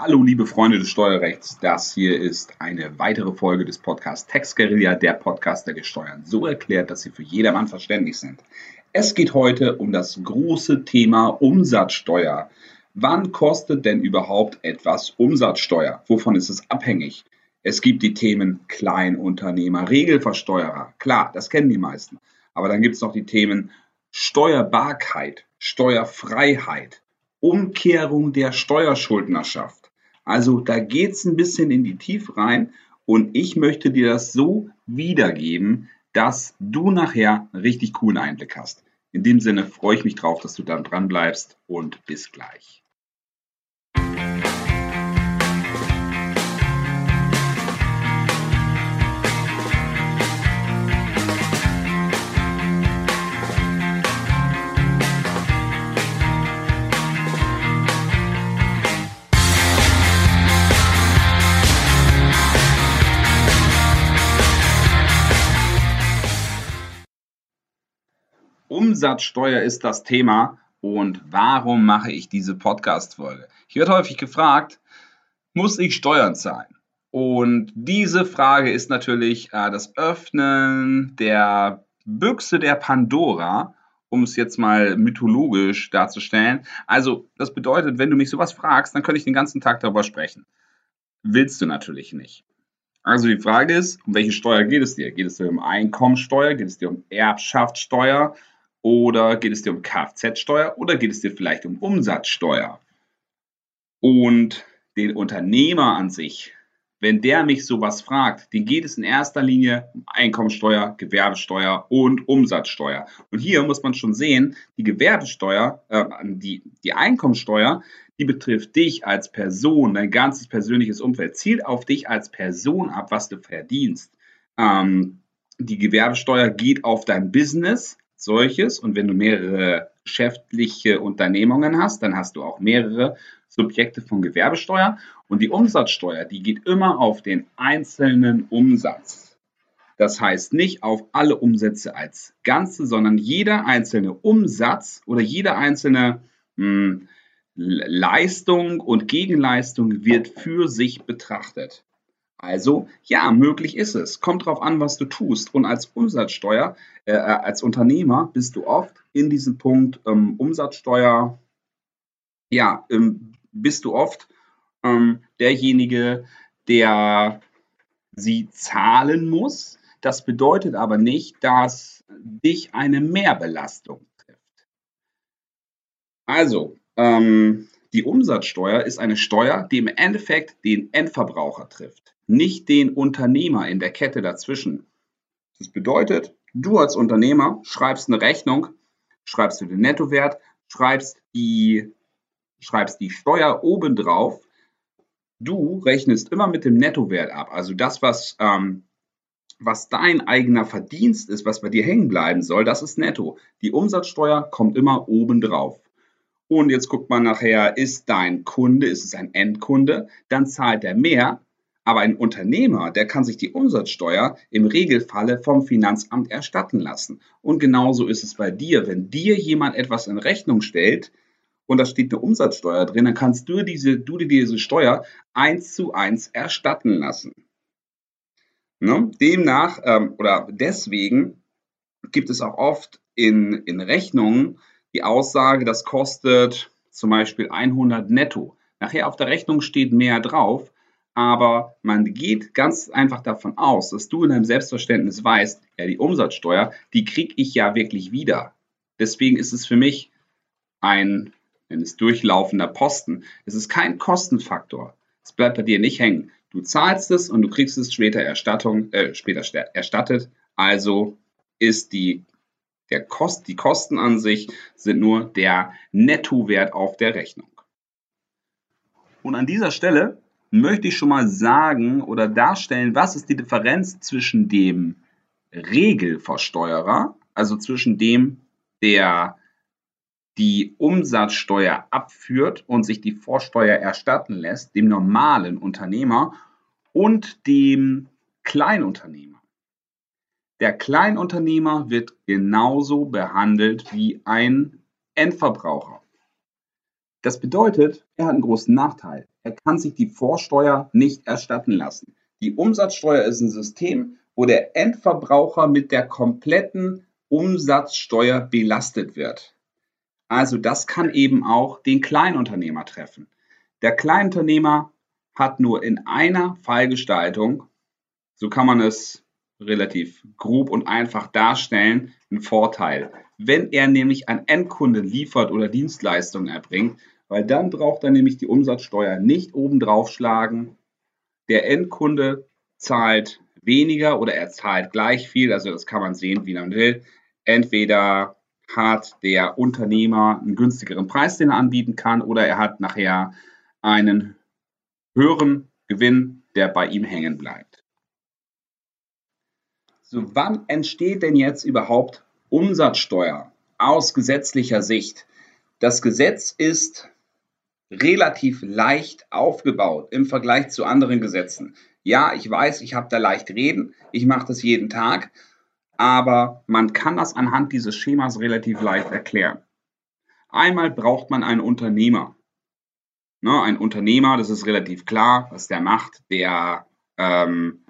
Hallo liebe Freunde des Steuerrechts, das hier ist eine weitere Folge des Podcasts Text Guerilla, der Podcast, der Steuern so erklärt, dass sie für jedermann verständlich sind. Es geht heute um das große Thema Umsatzsteuer. Wann kostet denn überhaupt etwas Umsatzsteuer? Wovon ist es abhängig? Es gibt die Themen Kleinunternehmer, Regelversteuerer. Klar, das kennen die meisten. Aber dann gibt es noch die Themen Steuerbarkeit, Steuerfreiheit, Umkehrung der Steuerschuldnerschaft. Also da geht es ein bisschen in die Tiefe rein und ich möchte dir das so wiedergeben, dass du nachher einen richtig coolen Einblick hast. In dem Sinne freue ich mich drauf, dass du dann dran bleibst und bis gleich. Umsatzsteuer ist das Thema und warum mache ich diese Podcast-Folge? Ich werde häufig gefragt, muss ich Steuern zahlen? Und diese Frage ist natürlich äh, das Öffnen der Büchse der Pandora, um es jetzt mal mythologisch darzustellen. Also, das bedeutet, wenn du mich sowas fragst, dann könnte ich den ganzen Tag darüber sprechen. Willst du natürlich nicht. Also die Frage ist, um welche Steuer geht es dir? Geht es dir um Einkommensteuer? Geht es dir um Erbschaftssteuer? Oder geht es dir um Kfz-Steuer oder geht es dir vielleicht um Umsatzsteuer? Und den Unternehmer an sich, wenn der mich sowas fragt, den geht es in erster Linie um Einkommensteuer, Gewerbesteuer und Umsatzsteuer. Und hier muss man schon sehen, die Gewerbesteuer, äh, die, die Einkommensteuer, die betrifft dich als Person, dein ganzes persönliches Umfeld, zielt auf dich als Person ab, was du verdienst. Ähm, die Gewerbesteuer geht auf dein Business, solches. Und wenn du mehrere geschäftliche Unternehmungen hast, dann hast du auch mehrere Subjekte von Gewerbesteuer. Und die Umsatzsteuer, die geht immer auf den einzelnen Umsatz. Das heißt nicht auf alle Umsätze als Ganze, sondern jeder einzelne Umsatz oder jede einzelne mh, hm, Leistung und Gegenleistung wird für sich betrachtet. Also ja, möglich ist es. Kommt drauf an, was du tust. Und als Umsatzsteuer, äh, äh, als Unternehmer bist du oft in diesem Punkt ähm, Umsatzsteuer, ja, ähm, bist du oft ähm, derjenige, der sie zahlen muss. Das bedeutet aber nicht, dass dich eine Mehrbelastung trifft. Also, ähm, die Umsatzsteuer ist eine Steuer, die im Endeffekt den Endverbraucher trifft nicht den Unternehmer in der Kette dazwischen. Das bedeutet, du als Unternehmer schreibst eine Rechnung, schreibst du den Nettowert, schreibst die, schreibst die Steuer obendrauf. Du rechnest immer mit dem Nettowert ab. Also das, was, ähm, was dein eigener Verdienst ist, was bei dir hängen bleiben soll, das ist netto. Die Umsatzsteuer kommt immer obendrauf. Und jetzt guckt man nachher, ist dein Kunde, ist es ein Endkunde, dann zahlt er mehr, aber ein Unternehmer, der kann sich die Umsatzsteuer im Regelfalle vom Finanzamt erstatten lassen. Und genauso ist es bei dir. Wenn dir jemand etwas in Rechnung stellt und da steht eine Umsatzsteuer drin, dann kannst du, diese, du dir diese Steuer eins zu eins erstatten lassen. Ne? Demnach ähm, oder deswegen gibt es auch oft in, in Rechnungen die Aussage, das kostet zum Beispiel 100 netto. Nachher auf der Rechnung steht mehr drauf, aber man geht ganz einfach davon aus, dass du in deinem Selbstverständnis weißt, ja, die Umsatzsteuer, die kriege ich ja wirklich wieder. Deswegen ist es für mich ein, wenn es durchlaufender Posten. Es ist kein Kostenfaktor. Es bleibt bei dir nicht hängen. Du zahlst es und du kriegst es später Erstattung, äh, später erstattet. Also ist die, der Kost, die Kosten an sich sind nur der Nettowert auf der Rechnung. Und an dieser Stelle möchte ich schon mal sagen oder darstellen, was ist die Differenz zwischen dem Regelversteuerer, also zwischen dem, der die Umsatzsteuer abführt und sich die Vorsteuer erstatten lässt, dem normalen Unternehmer und dem Kleinunternehmer. Der Kleinunternehmer wird genauso behandelt wie ein Endverbraucher. Das bedeutet, er hat einen großen Nachteil. Er kann sich die Vorsteuer nicht erstatten lassen. Die Umsatzsteuer ist ein System, wo der Endverbraucher mit der kompletten Umsatzsteuer belastet wird. Also das kann eben auch den Kleinunternehmer treffen. Der Kleinunternehmer hat nur in einer Fallgestaltung, so kann man es relativ grob und einfach darstellen, einen Vorteil. Wenn er nämlich an Endkunden liefert oder Dienstleistungen erbringt, weil dann braucht er nämlich die Umsatzsteuer nicht obendrauf schlagen. Der Endkunde zahlt weniger oder er zahlt gleich viel, also das kann man sehen, wie man will. Entweder hat der Unternehmer einen günstigeren Preis, den er anbieten kann, oder er hat nachher einen höheren Gewinn, der bei ihm hängen bleibt. So, wann entsteht denn jetzt überhaupt Umsatzsteuer aus gesetzlicher Sicht? Das Gesetz ist relativ leicht aufgebaut im Vergleich zu anderen Gesetzen. Ja, ich weiß, ich habe da leicht reden, ich mache das jeden Tag, aber man kann das anhand dieses Schemas relativ leicht erklären. Einmal braucht man einen Unternehmer. Ne, ein Unternehmer, das ist relativ klar, was der macht. Der ähm,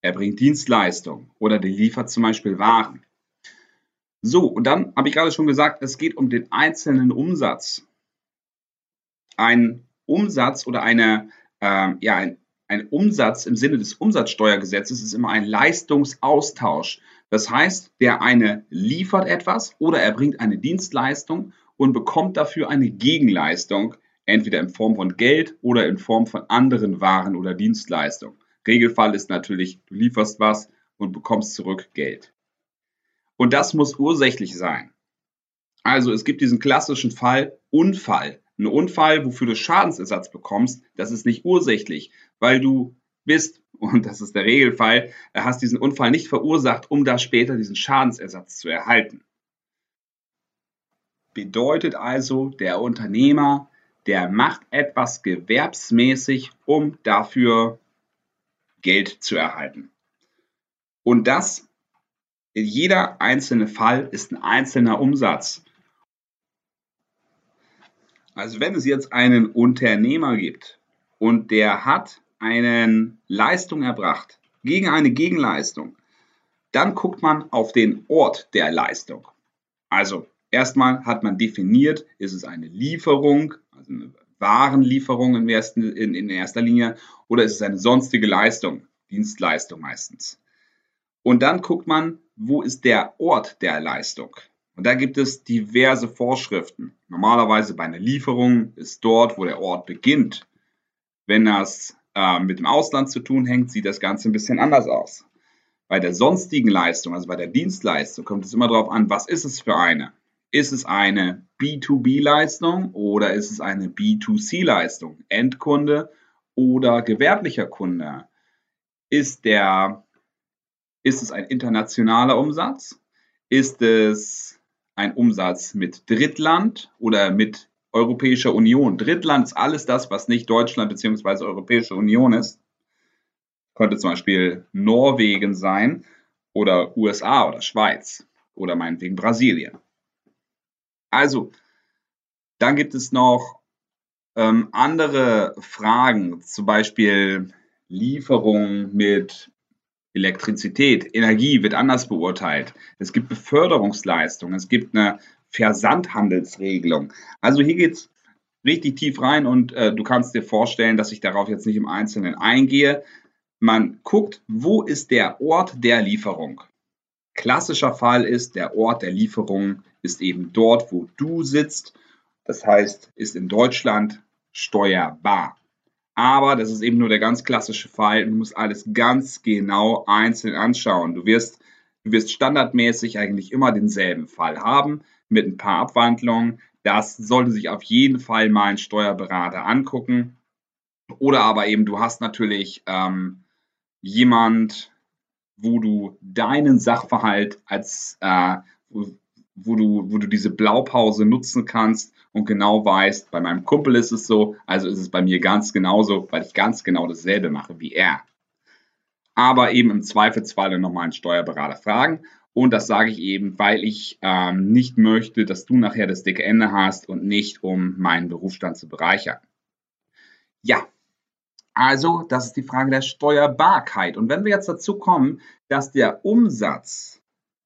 erbringt Dienstleistungen oder der liefert zum Beispiel Waren. So, und dann habe ich gerade schon gesagt, es geht um den einzelnen Umsatz. Ein Umsatz oder eine, äh, ja, ein, ein Umsatz im Sinne des Umsatzsteuergesetzes ist immer ein Leistungsaustausch. Das heißt, der eine liefert etwas oder er bringt eine Dienstleistung und bekommt dafür eine Gegenleistung, entweder in Form von Geld oder in Form von anderen Waren oder Dienstleistungen. Regelfall ist natürlich, du lieferst was und bekommst zurück Geld. Und das muss ursächlich sein. Also es gibt diesen klassischen Fall Unfall. Ein Unfall, wofür du Schadensersatz bekommst, das ist nicht ursächlich, weil du bist und das ist der Regelfall, hast diesen Unfall nicht verursacht, um da später diesen Schadensersatz zu erhalten. Bedeutet also, der Unternehmer, der macht etwas gewerbsmäßig, um dafür Geld zu erhalten. Und das, jeder einzelne Fall ist ein einzelner Umsatz. Also wenn es jetzt einen Unternehmer gibt und der hat eine Leistung erbracht gegen eine Gegenleistung, dann guckt man auf den Ort der Leistung. Also erstmal hat man definiert, ist es eine Lieferung, also eine Warenlieferung in, ersten, in, in erster Linie, oder ist es eine sonstige Leistung, Dienstleistung meistens. Und dann guckt man, wo ist der Ort der Leistung. Und da gibt es diverse Vorschriften. Normalerweise bei einer Lieferung ist dort, wo der Ort beginnt. Wenn das äh, mit dem Ausland zu tun hängt, sieht das Ganze ein bisschen anders aus. Bei der sonstigen Leistung, also bei der Dienstleistung, kommt es immer darauf an, was ist es für eine? Ist es eine B2B-Leistung oder ist es eine B2C-Leistung? Endkunde oder gewerblicher Kunde? Ist, der, ist es ein internationaler Umsatz? Ist es ein Umsatz mit Drittland oder mit Europäischer Union. Drittland ist alles das, was nicht Deutschland bzw. Europäische Union ist. Könnte zum Beispiel Norwegen sein oder USA oder Schweiz oder meinetwegen Brasilien. Also, dann gibt es noch ähm, andere Fragen, zum Beispiel Lieferung mit Elektrizität, Energie wird anders beurteilt. Es gibt Beförderungsleistungen, es gibt eine Versandhandelsregelung. Also hier geht es richtig tief rein und äh, du kannst dir vorstellen, dass ich darauf jetzt nicht im Einzelnen eingehe. Man guckt, wo ist der Ort der Lieferung. Klassischer Fall ist, der Ort der Lieferung ist eben dort, wo du sitzt. Das heißt, ist in Deutschland steuerbar. Aber das ist eben nur der ganz klassische Fall. Du musst alles ganz genau einzeln anschauen. Du wirst, du wirst standardmäßig eigentlich immer denselben Fall haben mit ein paar Abwandlungen. Das sollte sich auf jeden Fall mal ein Steuerberater angucken. Oder aber eben, du hast natürlich ähm, jemand, wo du deinen Sachverhalt als, äh, wo, du, wo du diese Blaupause nutzen kannst und genau weißt, bei meinem Kumpel ist es so, also ist es bei mir ganz genauso, weil ich ganz genau dasselbe mache wie er. Aber eben im Zweifelsfall nochmal einen Steuerberater fragen Und das sage ich eben, weil ich ähm, nicht möchte, dass du nachher das dicke Ende hast und nicht, um meinen Berufsstand zu bereichern. Ja, also das ist die Frage der Steuerbarkeit. Und wenn wir jetzt dazu kommen, dass der Umsatz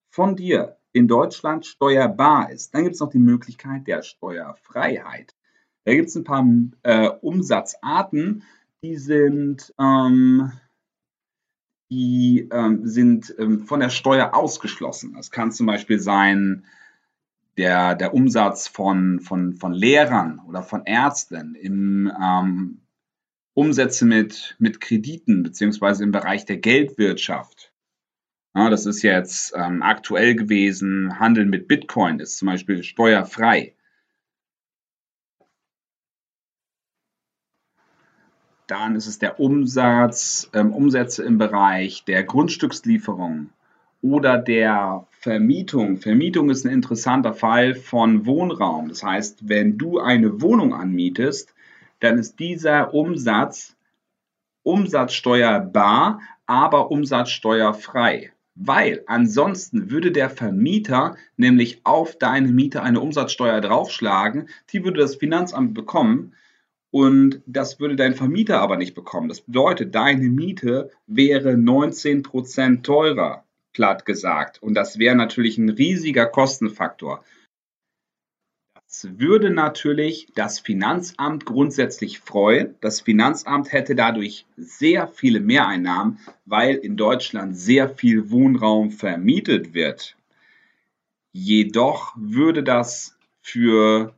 von dir in Deutschland steuerbar ist, dann gibt es noch die Möglichkeit der Steuerfreiheit. Da gibt es ein paar äh, Umsatzarten, die sind ähm, die ähm, sind ähm, von der Steuer ausgeschlossen. Das kann zum Beispiel sein der, der Umsatz von, von, von Lehrern oder von Ärzten im ähm, Umsätze mit, mit Krediten beziehungsweise im Bereich der Geldwirtschaft. Ja, das ist jetzt ähm, aktuell gewesen. Handel mit Bitcoin ist zum Beispiel steuerfrei. Dann ist es der Umsatz, ähm, Umsätze im Bereich der Grundstückslieferung oder der Vermietung. Vermietung ist ein interessanter Fall von Wohnraum. Das heißt, wenn du eine Wohnung anmietest, dann ist dieser Umsatz umsatzsteuerbar, aber umsatzsteuerfrei. Weil ansonsten würde der Vermieter nämlich auf deine Miete eine Umsatzsteuer draufschlagen, die würde das Finanzamt bekommen und das würde dein Vermieter aber nicht bekommen. Das bedeutet, deine Miete wäre 19 Prozent teurer, platt gesagt. Und das wäre natürlich ein riesiger Kostenfaktor. Würde natürlich das Finanzamt grundsätzlich freuen. Das Finanzamt hätte dadurch sehr viele Mehreinnahmen, weil in Deutschland sehr viel Wohnraum vermietet wird. Jedoch würde das für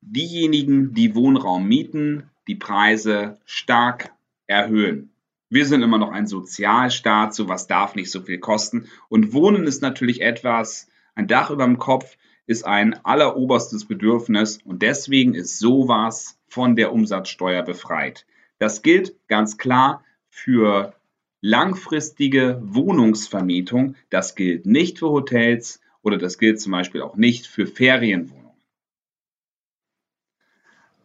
diejenigen, die Wohnraum mieten, die Preise stark erhöhen. Wir sind immer noch ein Sozialstaat, sowas darf nicht so viel kosten. Und Wohnen ist natürlich etwas, ein Dach über dem Kopf ist ein alleroberstes Bedürfnis und deswegen ist sowas von der Umsatzsteuer befreit. Das gilt ganz klar für langfristige Wohnungsvermietung. Das gilt nicht für Hotels oder das gilt zum Beispiel auch nicht für Ferienwohnungen.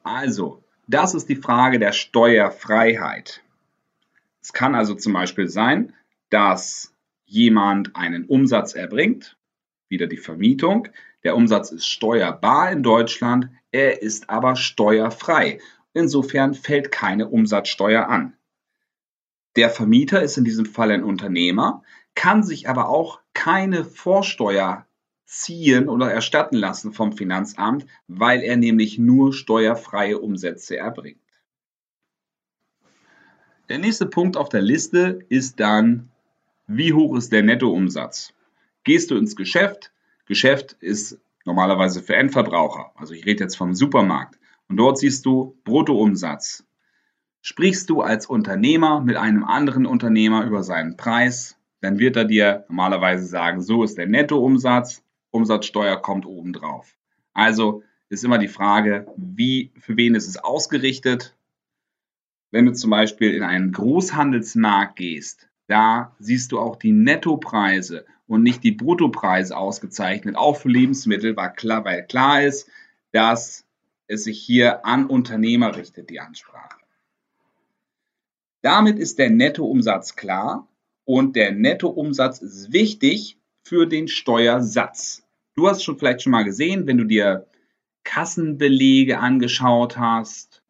Also, das ist die Frage der Steuerfreiheit. Es kann also zum Beispiel sein, dass jemand einen Umsatz erbringt, wieder die Vermietung. Der Umsatz ist steuerbar in Deutschland, er ist aber steuerfrei. Insofern fällt keine Umsatzsteuer an. Der Vermieter ist in diesem Fall ein Unternehmer, kann sich aber auch keine Vorsteuer ziehen oder erstatten lassen vom Finanzamt, weil er nämlich nur steuerfreie Umsätze erbringt. Der nächste Punkt auf der Liste ist dann, wie hoch ist der Nettoumsatz? Gehst du ins Geschäft? Geschäft ist normalerweise für Endverbraucher. Also ich rede jetzt vom Supermarkt. Und dort siehst du Bruttoumsatz. Sprichst du als Unternehmer mit einem anderen Unternehmer über seinen Preis, dann wird er dir normalerweise sagen, so ist der Nettoumsatz Umsatzsteuer kommt obendrauf. Also ist immer die Frage, wie, für wen ist es ausgerichtet? Wenn du zum Beispiel in einen Großhandelsmarkt gehst, da siehst du auch die Nettopreise und nicht die Bruttopreise ausgezeichnet, auch für Lebensmittel, weil klar, weil klar ist, dass es sich hier an Unternehmer richtet, die Ansprache. Damit ist der Nettoumsatz klar und der Nettoumsatz ist wichtig, für den Steuersatz. Du hast schon vielleicht schon mal gesehen, wenn du dir Kassenbelege angeschaut hast,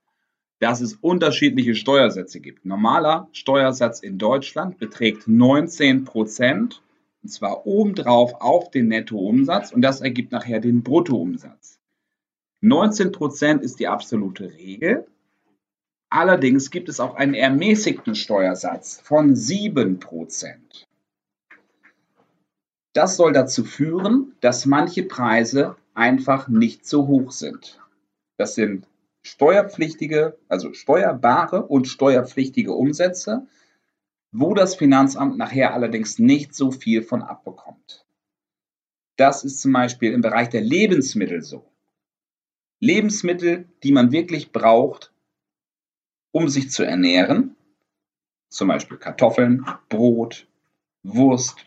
dass es unterschiedliche Steuersätze gibt. Normaler Steuersatz in Deutschland beträgt 19 Prozent, und zwar obendrauf auf den Nettoumsatz, und das ergibt nachher den Bruttoumsatz. 19 Prozent ist die absolute Regel. Allerdings gibt es auch einen ermäßigten Steuersatz von 7 Prozent. Das soll dazu führen, dass manche Preise einfach nicht so hoch sind. Das sind steuerpflichtige, also steuerbare und steuerpflichtige Umsätze, wo das Finanzamt nachher allerdings nicht so viel von abbekommt. Das ist zum Beispiel im Bereich der Lebensmittel so. Lebensmittel, die man wirklich braucht, um sich zu ernähren, zum Beispiel Kartoffeln, Brot, Wurst,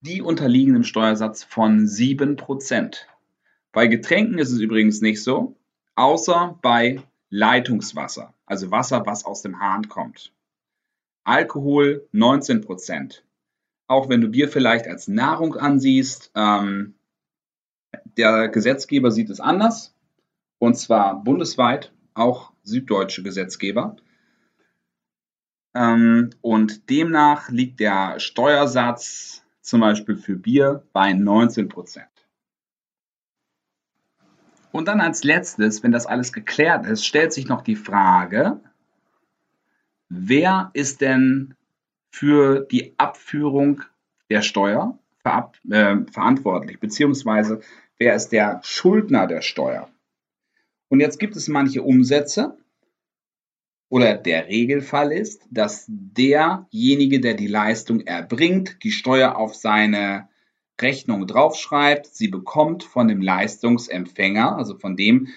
die unterliegen dem Steuersatz von 7%. Bei Getränken ist es übrigens nicht so, außer bei Leitungswasser, also Wasser, was aus dem Hahn kommt. Alkohol 19%. auch wenn du Bier vielleicht als Nahrung ansiehst, ähm, der Gesetzgeber sieht es anders. Und zwar bundesweit, auch süddeutsche Gesetzgeber. Ähm, und demnach liegt der Steuersatz zum Beispiel für Bier bei 19 Prozent. Und dann als letztes, wenn das alles geklärt ist, stellt sich noch die Frage, wer ist denn für die Abführung der Steuer verab, äh, verantwortlich, beziehungsweise wer ist der Schuldner der Steuer? Und jetzt gibt es manche Umsätze oder der Regelfall ist, dass derjenige, der die Leistung erbringt, die Steuer auf seine Rechnung draufschreibt, sie bekommt von dem Leistungsempfänger, also von dem,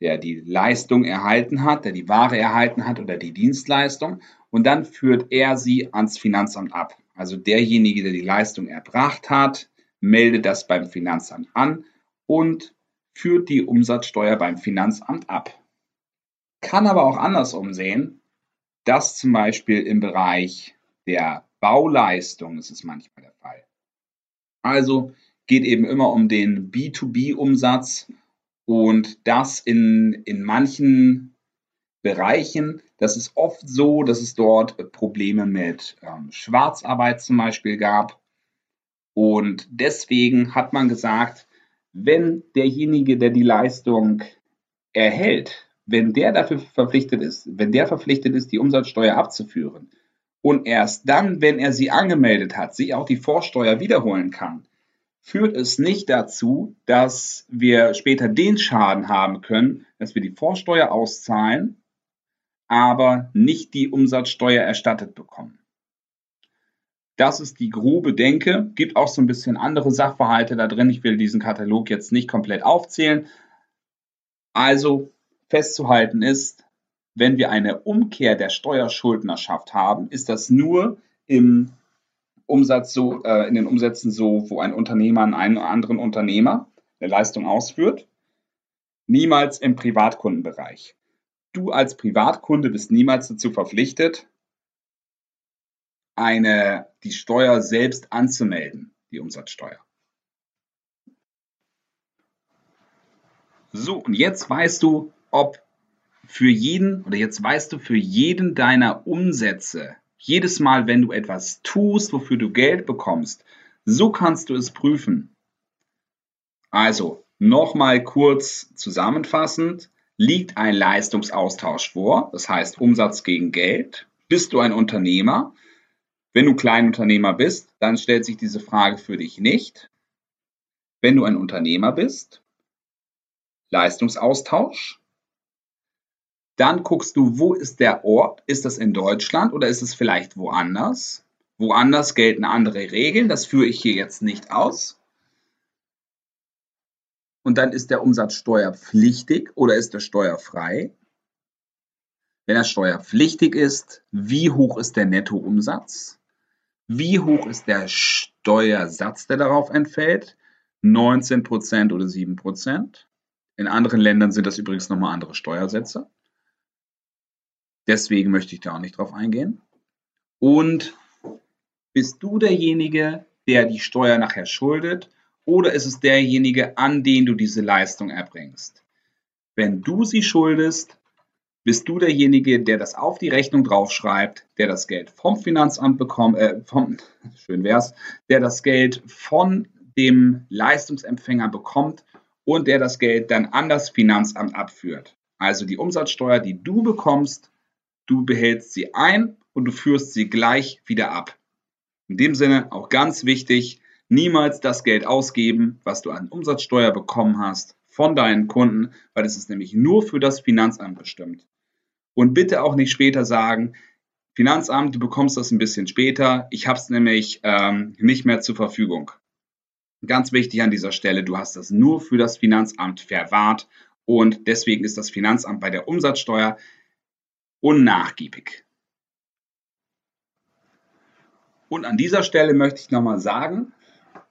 der die Leistung erhalten hat, der die Ware erhalten hat oder die Dienstleistung und dann führt er sie ans Finanzamt ab. Also derjenige, der die Leistung erbracht hat, meldet das beim Finanzamt an und führt die Umsatzsteuer beim Finanzamt ab. Kann aber auch andersrum sehen, dass zum Beispiel im Bereich der Bauleistung ist es manchmal der Fall. Also geht eben immer um den B2B-Umsatz und das in, in manchen Bereichen. Das ist oft so, dass es dort Probleme mit ähm, Schwarzarbeit zum Beispiel gab. Und deswegen hat man gesagt, wenn derjenige, der die Leistung erhält, wenn der dafür verpflichtet ist, wenn der verpflichtet ist, die Umsatzsteuer abzuführen und erst dann, wenn er sie angemeldet hat, sich auch die Vorsteuer wiederholen kann, führt es nicht dazu, dass wir später den Schaden haben können, dass wir die Vorsteuer auszahlen, aber nicht die Umsatzsteuer erstattet bekommen. Das ist die grobe Denke. Gibt auch so ein bisschen andere Sachverhalte da drin. Ich will diesen Katalog jetzt nicht komplett aufzählen. Also festzuhalten ist, wenn wir eine Umkehr der Steuerschuldnerschaft haben, ist das nur im Umsatz so, äh, in den Umsätzen so, wo ein Unternehmer an einen anderen Unternehmer eine Leistung ausführt. Niemals im Privatkundenbereich. Du als Privatkunde bist niemals dazu verpflichtet, eine, die Steuer selbst anzumelden, die Umsatzsteuer. So, und jetzt weißt du, ob für jeden, oder jetzt weißt du für jeden deiner Umsätze, jedes Mal, wenn du etwas tust, wofür du Geld bekommst, so kannst du es prüfen. Also, nochmal kurz zusammenfassend, liegt ein Leistungsaustausch vor, das heißt Umsatz gegen Geld. Bist du ein Unternehmer? Wenn du Kleinunternehmer bist, dann stellt sich diese Frage für dich nicht. Wenn du ein Unternehmer bist, Leistungsaustausch, dann guckst du, wo ist der Ort? Ist das in Deutschland oder ist es vielleicht woanders? Woanders gelten andere Regeln, das führe ich hier jetzt nicht aus. Und dann ist der Umsatz steuerpflichtig oder ist er steuerfrei? Wenn er steuerpflichtig ist, wie hoch ist der Nettoumsatz? Wie hoch ist der Steuersatz, der darauf entfällt? 19% oder 7%. In anderen Ländern sind das übrigens nochmal andere Steuersätze. Deswegen möchte ich da auch nicht drauf eingehen. Und bist du derjenige, der die Steuer nachher schuldet oder ist es derjenige, an den du diese Leistung erbringst? Wenn du sie schuldest, bist du derjenige, der das auf die Rechnung draufschreibt, der das Geld vom Finanzamt bekommt, äh, vom, schön wär's, der das Geld von dem Leistungsempfänger bekommt und der das Geld dann an das Finanzamt abführt. Also die Umsatzsteuer, die du bekommst, du behältst sie ein und du führst sie gleich wieder ab. In dem Sinne auch ganz wichtig, niemals das Geld ausgeben, was du an Umsatzsteuer bekommen hast von deinen Kunden, weil es ist nämlich nur für das Finanzamt bestimmt. Und bitte auch nicht später sagen, Finanzamt, du bekommst das ein bisschen später, ich habe es nämlich ähm, nicht mehr zur Verfügung. Ganz wichtig an dieser Stelle, du hast das nur für das Finanzamt verwahrt und deswegen ist das Finanzamt bei der Umsatzsteuer unnachgiebig. Und an dieser Stelle möchte ich nochmal sagen,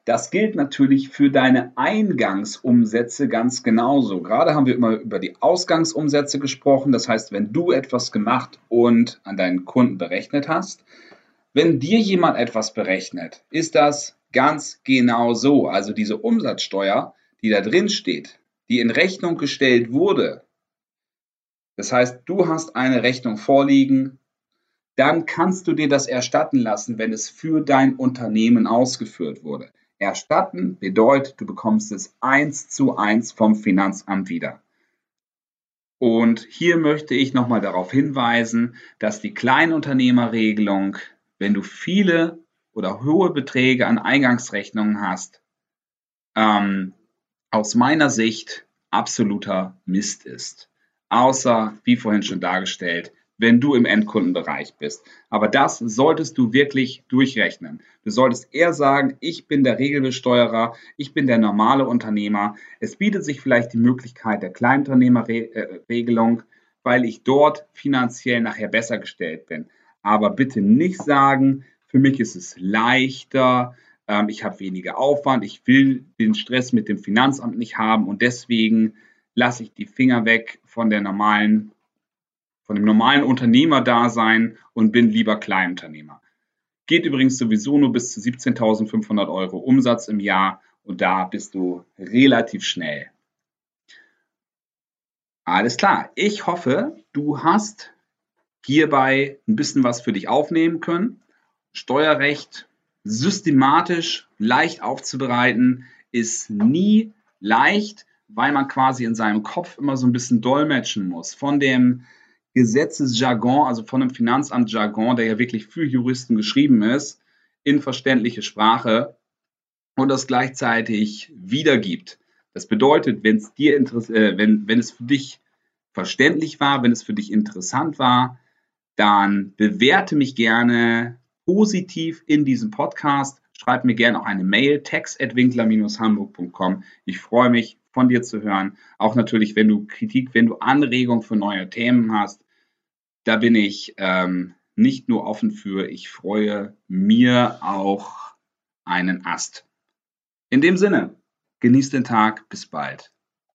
das gilt natürlich für deine Eingangsumsätze ganz genauso. Gerade haben wir immer über die Ausgangsumsätze gesprochen. Das heißt, wenn du etwas gemacht und an deinen Kunden berechnet hast, wenn dir jemand etwas berechnet, ist das ganz genau so. Also diese Umsatzsteuer, die da drin steht, die in Rechnung gestellt wurde. Das heißt, du hast eine Rechnung vorliegen, dann kannst du dir das erstatten lassen, wenn es für dein Unternehmen ausgeführt wurde. Erstatten bedeutet, du bekommst es eins zu eins vom Finanzamt wieder. Und hier möchte ich nochmal darauf hinweisen, dass die Kleinunternehmerregelung, wenn du viele oder hohe Beträge an Eingangsrechnungen hast, ähm, aus meiner Sicht absoluter Mist ist. Außer, wie vorhin schon dargestellt, wenn du im Endkundenbereich bist. Aber das solltest du wirklich durchrechnen. Du solltest eher sagen, ich bin der Regelbesteuerer, ich bin der normale Unternehmer. Es bietet sich vielleicht die Möglichkeit der Kleinunternehmerregelung, weil ich dort finanziell nachher besser gestellt bin. Aber bitte nicht sagen, für mich ist es leichter, ähm, ich habe weniger Aufwand, ich will den Stress mit dem Finanzamt nicht haben und deswegen lasse ich die Finger weg von der normalen von dem normalen Unternehmerdasein und bin lieber Kleinunternehmer. Geht übrigens sowieso nur bis zu 17.500 Euro Umsatz im Jahr und da bist du relativ schnell. Alles klar. Ich hoffe, du hast hierbei ein bisschen was für dich aufnehmen können. Steuerrecht systematisch leicht aufzubereiten ist nie leicht, weil man quasi in seinem Kopf immer so ein bisschen dolmetschen muss von dem Gesetzesjargon, also von einem Finanzamt-Jargon, der ja wirklich für Juristen geschrieben ist, in verständliche Sprache und das gleichzeitig wiedergibt. Das bedeutet, wenn es dir äh, wenn, wenn es für dich verständlich war, wenn es für dich interessant war, dann bewerte mich gerne positiv in diesem Podcast. Schreib mir gerne auch eine Mail, text.winkler-hamburg.com. Ich freue mich, von dir zu hören. Auch natürlich, wenn du Kritik, wenn du Anregungen für neue Themen hast, da bin ich ähm, nicht nur offen für, ich freue mir auch einen Ast. In dem Sinne, genießt den Tag, bis bald.